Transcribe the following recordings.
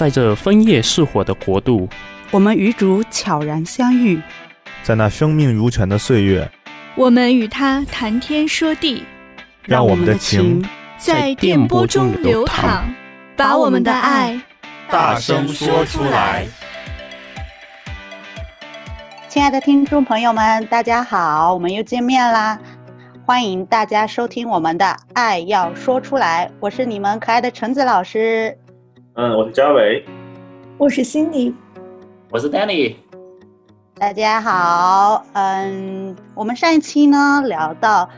在这枫叶似火的国度，我们与主悄然相遇，在那生命如泉的岁月，我们与他谈天说地，让我们的情在电波中流淌，把我们的爱大声说出来。亲爱的听众朋友们，大家好，我们又见面啦！欢迎大家收听我们的《爱要说出来》，我是你们可爱的橙子老师。嗯，我是嘉伟，我是 Cindy，我是 Danny。大家好，嗯，我们上一期呢聊到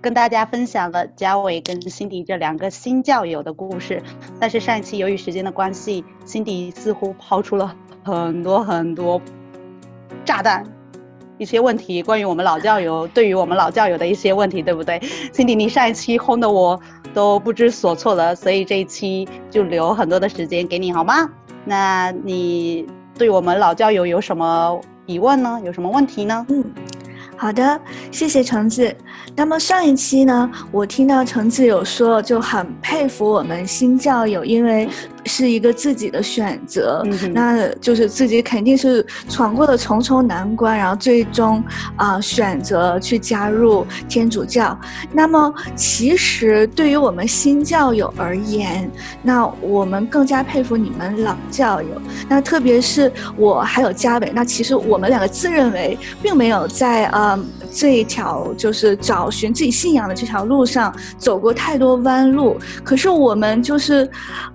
跟大家分享了嘉伟跟 Cindy 这两个新教友的故事，但是上一期由于时间的关系，Cindy 似乎抛出了很多很多炸弹。一些问题，关于我们老教友，对于我们老教友的一些问题，对不对？Cindy，你上一期轰的我都不知所措了，所以这一期就留很多的时间给你，好吗？那你对我们老教友有什么疑问呢？有什么问题呢？嗯。好的，谢谢橙子。那么上一期呢，我听到橙子有说，就很佩服我们新教友，因为是一个自己的选择，嗯、那就是自己肯定是闯过了重重难关，然后最终啊、呃、选择去加入天主教。那么其实对于我们新教友而言，那我们更加佩服你们老教友。那特别是我还有嘉伟，那其实我们两个自认为并没有在呃。这一条就是找寻自己信仰的这条路上走过太多弯路，可是我们就是，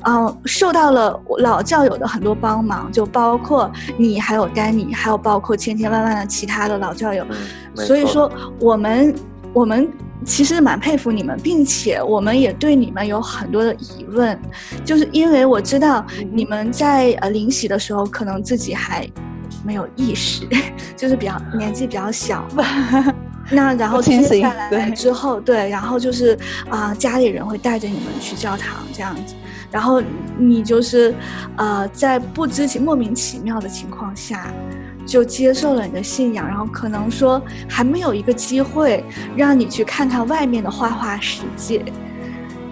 嗯、呃，受到了老教友的很多帮忙，就包括你，还有丹尼，还有包括千千万万的其他的老教友。嗯、所以说，我们我们其实蛮佩服你们，并且我们也对你们有很多的疑问，就是因为我知道你们在呃临洗的时候，可能自己还。没有意识，就是比较年纪比较小，那然后接下来之后，对，然后就是啊、呃，家里人会带着你们去教堂这样子，然后你就是呃，在不知情、莫名其妙的情况下，就接受了你的信仰，然后可能说还没有一个机会让你去看看外面的花花世界。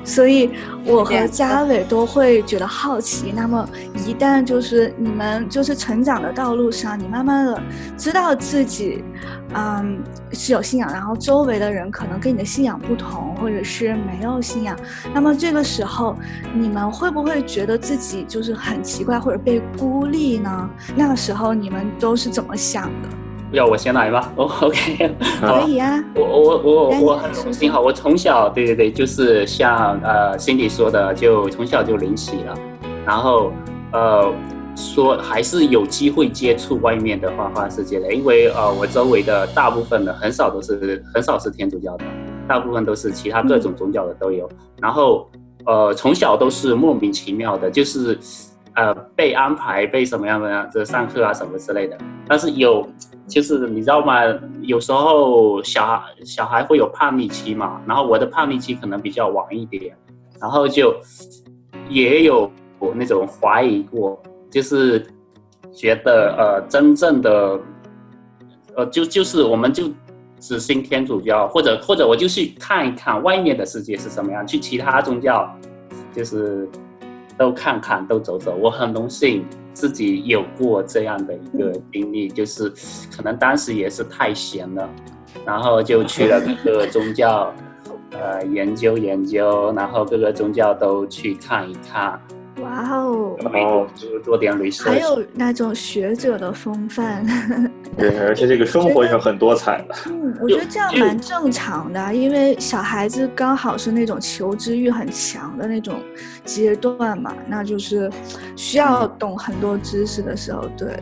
所以，我和嘉伟都会觉得好奇。那么，一旦就是你们就是成长的道路上，你慢慢的知道自己，嗯，是有信仰，然后周围的人可能跟你的信仰不同，或者是没有信仰。那么这个时候，你们会不会觉得自己就是很奇怪，或者被孤立呢？那个时候你们都是怎么想的？要我先来吗？哦、oh,，OK，可以啊。我我我我很荣幸哈，我从小对对对，就是像呃 Cindy 说的，就从小就领洗了，然后呃说还是有机会接触外面的花花世界的，因为呃我周围的大部分的很少都是很少是天主教的，大部分都是其他各种宗教的都有，嗯、然后呃从小都是莫名其妙的，就是呃被安排被什么样的这上课啊什么之类的，但是有。就是你知道吗？有时候小孩小孩会有叛逆期嘛，然后我的叛逆期可能比较晚一点，然后就也有那种怀疑过，就是觉得呃真正的呃就就是我们就只信天主教，或者或者我就去看一看外面的世界是什么样，去其他宗教就是都看看都走走，我很荣幸。自己有过这样的一个经历，就是可能当时也是太闲了，然后就去了各个宗教，呃，研究研究，然后各个宗教都去看一看。哇哦！然后就做点 research，还有那种学者的风范。对，而且这个生活也很多彩的。嗯，我觉得这样蛮正常的，因为小孩子刚好是那种求知欲很强的那种阶段嘛，那就是需要懂很多知识的时候，对。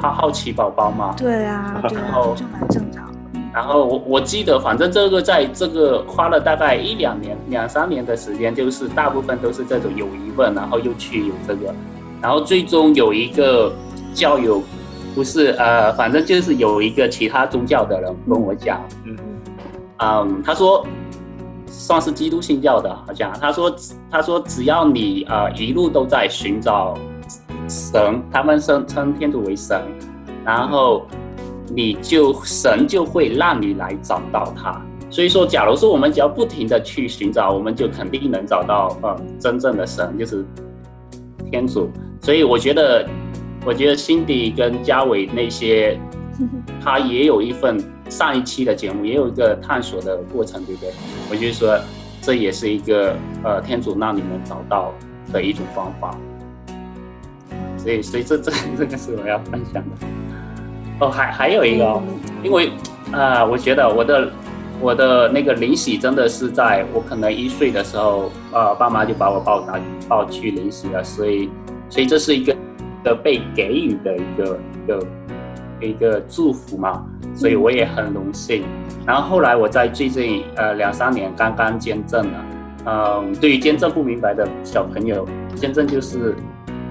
他好奇宝宝吗。对啊，对啊，就蛮正常的。然后我我记得，反正这个在这个花了大概一两年、两三年的时间，就是大部分都是这种有疑问，然后又去有这个，然后最终有一个教友，不是呃，反正就是有一个其他宗教的人跟我讲，嗯嗯，他说算是基督信教的，好像他说他说只要你呃一路都在寻找神，他们称称天主为神，然后。你就神就会让你来找到他，所以说，假如说我们只要不停的去寻找，我们就肯定能找到呃真正的神，就是天主。所以我觉得，我觉得 Cindy 跟嘉伟那些，他也有一份上一期的节目，也有一个探索的过程，对不对？我就说，这也是一个呃，天主让你们找到的一种方法。所以，所以这这 这个是我要分享的。哦，还还有一个，因为啊、呃，我觉得我的我的那个灵洗真的是在我可能一岁的时候，呃，爸妈就把我抱拿抱去灵洗了，所以。所以这是一个的被给予的一个一个一个祝福嘛，所以我也很荣幸。然后后来我在最近呃两三年刚刚监证了，嗯，对于监证不明白的小朋友，监证就是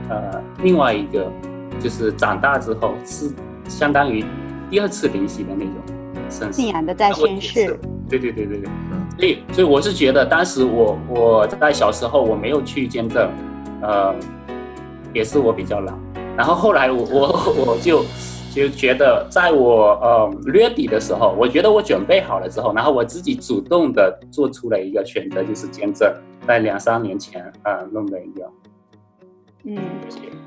呃另外一个就是长大之后是相当于第二次灵洗的那种信仰的再宣誓。对对对对对，所以所以我是觉得当时我我在小时候我没有去监证，呃。也是我比较懒，然后后来我我 我就就觉得，在我呃月底的时候，我觉得我准备好了之后，然后我自己主动的做出了一个选择，就是监证，在两三年前啊、呃、弄的一个。嗯，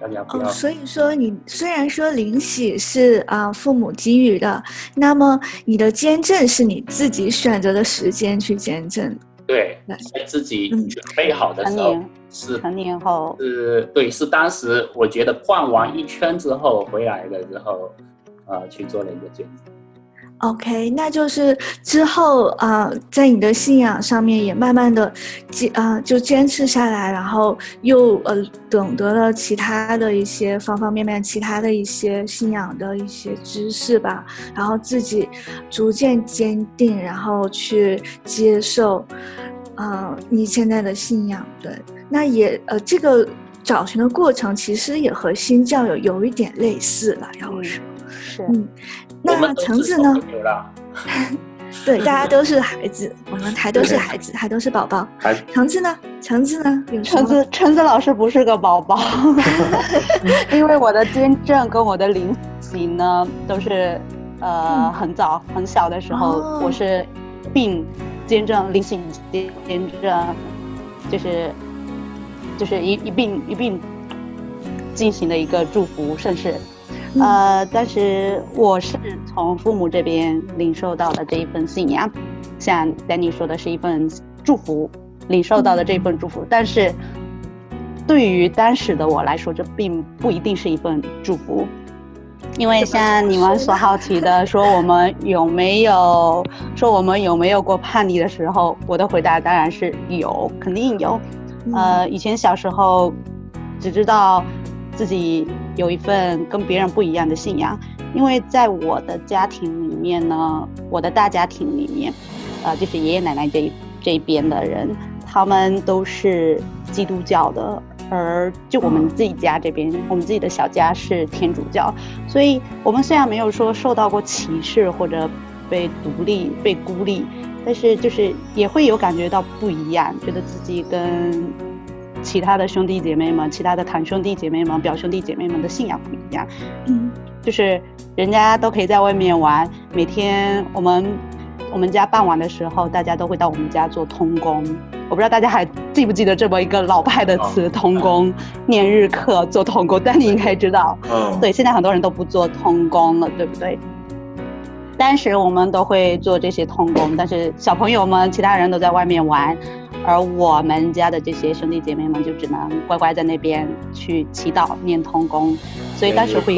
大家不要。哦，所以说你虽然说灵喜是啊、呃、父母给予的，那么你的监证是你自己选择的时间去监证。对，在自己准备好的时候，嗯、是成年后，是，对，是当时我觉得逛完一圈之后回来了之后，呃，去做了一个检查。OK，那就是之后啊、呃，在你的信仰上面也慢慢的坚啊、呃，就坚持下来，然后又呃懂得了其他的一些方方面面，其他的一些信仰的一些知识吧，然后自己逐渐坚定，然后去接受啊、呃、你现在的信仰。对，那也呃这个找寻的过程其实也和新教友有一点类似了，要说、嗯、是嗯。那橙子呢？对，大家都是孩子，我们还都是孩子，还都是宝宝。橙子呢？橙子呢？橙子，橙子老师不是个宝宝，因为我的监证跟我的灵洗呢，都是呃很早很小的时候，哦、我是并监证灵洗监证，就是就是一一并一并进行的一个祝福圣事。呃，但是我是从父母这边领受到的这一份信仰，像 Danny 说的是一份祝福，领受到的这一份祝福。但是对于当时的我来说，这并不一定是一份祝福，因为像你们所好奇的 说我们有没有说我们有没有过叛逆的时候，我的回答当然是有，肯定有。呃，以前小时候只知道。自己有一份跟别人不一样的信仰，因为在我的家庭里面呢，我的大家庭里面，呃，就是爷爷奶奶这这边的人，他们都是基督教的，而就我们自己家这边，我们自己的小家是天主教，所以我们虽然没有说受到过歧视或者被独立、被孤立，但是就是也会有感觉到不一样，觉得自己跟。其他的兄弟姐妹们，其他的堂兄弟姐妹们、表兄弟姐妹们的信仰不一样，嗯，就是人家都可以在外面玩，每天我们我们家傍晚的时候，大家都会到我们家做通工。我不知道大家还记不记得这么一个老派的词 “通工”，念日课做通工，但你应该知道，嗯，对，现在很多人都不做通工了，对不对？当时我们都会做这些通工，但是小朋友们、其他人都在外面玩。而我们家的这些兄弟姐妹们就只能乖乖在那边去祈祷、念通功，所以当时会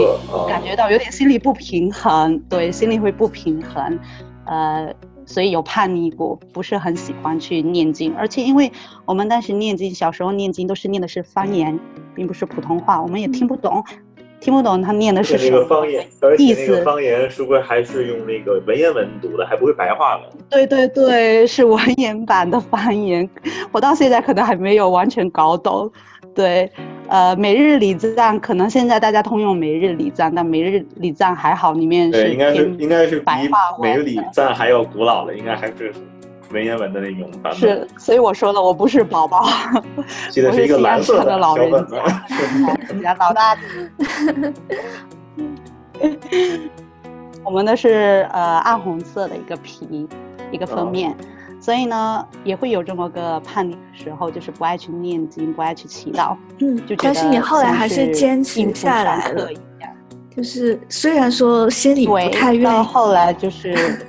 感觉到有点心里不平衡，对，心里会不平衡，呃，所以有叛逆过，不是很喜欢去念经，而且因为我们当时念经，小时候念经都是念的是方言，并不是普通话，我们也听不懂。听不懂他念的是什么方言，而且那个方言是不是还是用那个文言文读的，还不会白话文？对对对，是文言版的方言，我到现在可能还没有完全搞懂。对，呃，每日礼赞可能现在大家通用每日礼赞，但每日礼赞还好，里面是应该是应该是比每日礼赞还要古老的，应该还是。文言文的那种版本是，所以我说了，我不是宝宝，记得是一个蓝色的老人家，老大。我们的是呃暗红色的一个皮，一个封面，所以呢，也会有这么个叛逆的时候，就是不爱去念经，不爱去祈祷。嗯，就但是你后来还是坚持下来了。就是虽然说心里不太愿意，到后来就是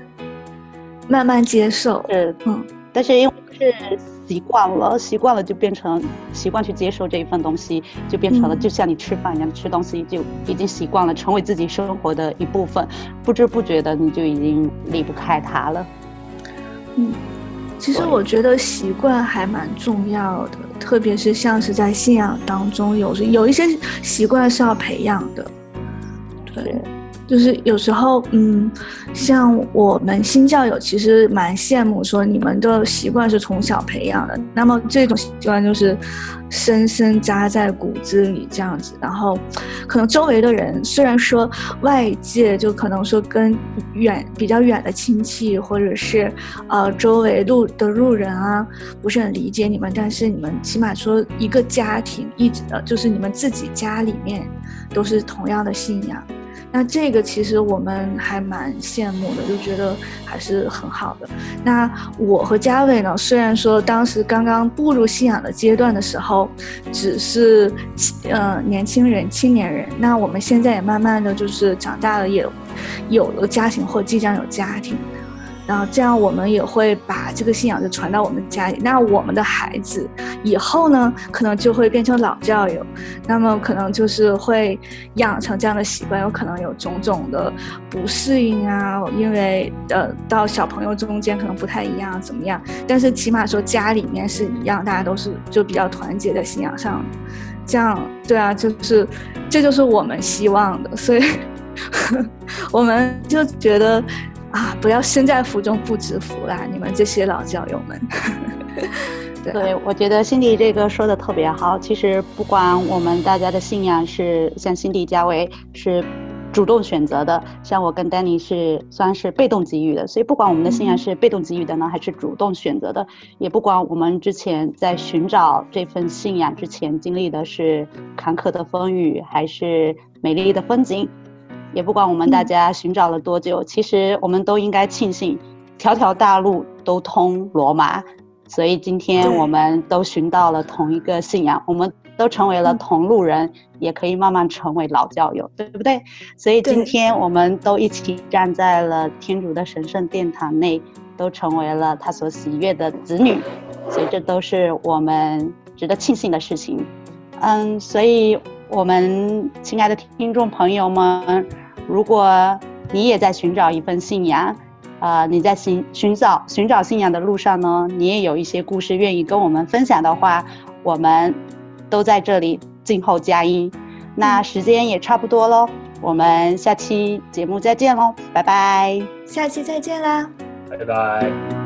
慢慢接受。是，嗯，但是因为是习惯了，习惯了就变成习惯去接受这一份东西，就变成了就像你吃饭一样，吃东西就已经习惯了，成为自己生活的一部分，不知不觉的你就已经离不开它了。嗯，其实我觉得习惯还蛮重要的，特别是像是在信仰当中有有一些习惯是要培养的。对，就是有时候，嗯，像我们新教友其实蛮羡慕说你们的习惯是从小培养的，那么这种习惯就是深深扎在骨子里这样子。然后，可能周围的人虽然说外界就可能说跟远比较远的亲戚或者是呃周围路的路人啊不是很理解你们，但是你们起码说一个家庭一直的就是你们自己家里面都是同样的信仰。那这个其实我们还蛮羡慕的，就觉得还是很好的。那我和嘉伟呢，虽然说当时刚刚步入信仰的阶段的时候，只是呃年轻人、青年人，那我们现在也慢慢的就是长大了，也有了家庭或即将有家庭。然后这样，我们也会把这个信仰就传到我们家里。那我们的孩子以后呢，可能就会变成老教友，那么可能就是会养成这样的习惯，有可能有种种的不适应啊，因为呃，到小朋友中间可能不太一样，怎么样？但是起码说家里面是一样，大家都是就比较团结在信仰上，这样对啊，就是这就是我们希望的，所以 我们就觉得。啊！不要身在福中不知福啦，你们这些老教友们。对，对，我觉得辛迪这个说的特别好。其实不管我们大家的信仰是像辛迪、嘉伟是主动选择的，像我跟丹尼是算是被动给予的。所以不管我们的信仰是被动给予的呢，还是主动选择的，也不管我们之前在寻找这份信仰之前经历的是坎坷的风雨，还是美丽的风景。也不管我们大家寻找了多久，嗯、其实我们都应该庆幸，条条大路都通罗马，所以今天我们都寻到了同一个信仰，我们都成为了同路人，嗯、也可以慢慢成为老教友，对不对？所以今天我们都一起站在了天主的神圣殿堂内，都成为了他所喜悦的子女，所以这都是我们值得庆幸的事情。嗯，所以。我们亲爱的听众朋友们，如果你也在寻找一份信仰，呃，你在寻寻找寻找信仰的路上呢，你也有一些故事愿意跟我们分享的话，我们都在这里静候佳音。那时间也差不多喽，我们下期节目再见喽，拜拜。下期再见啦，拜拜。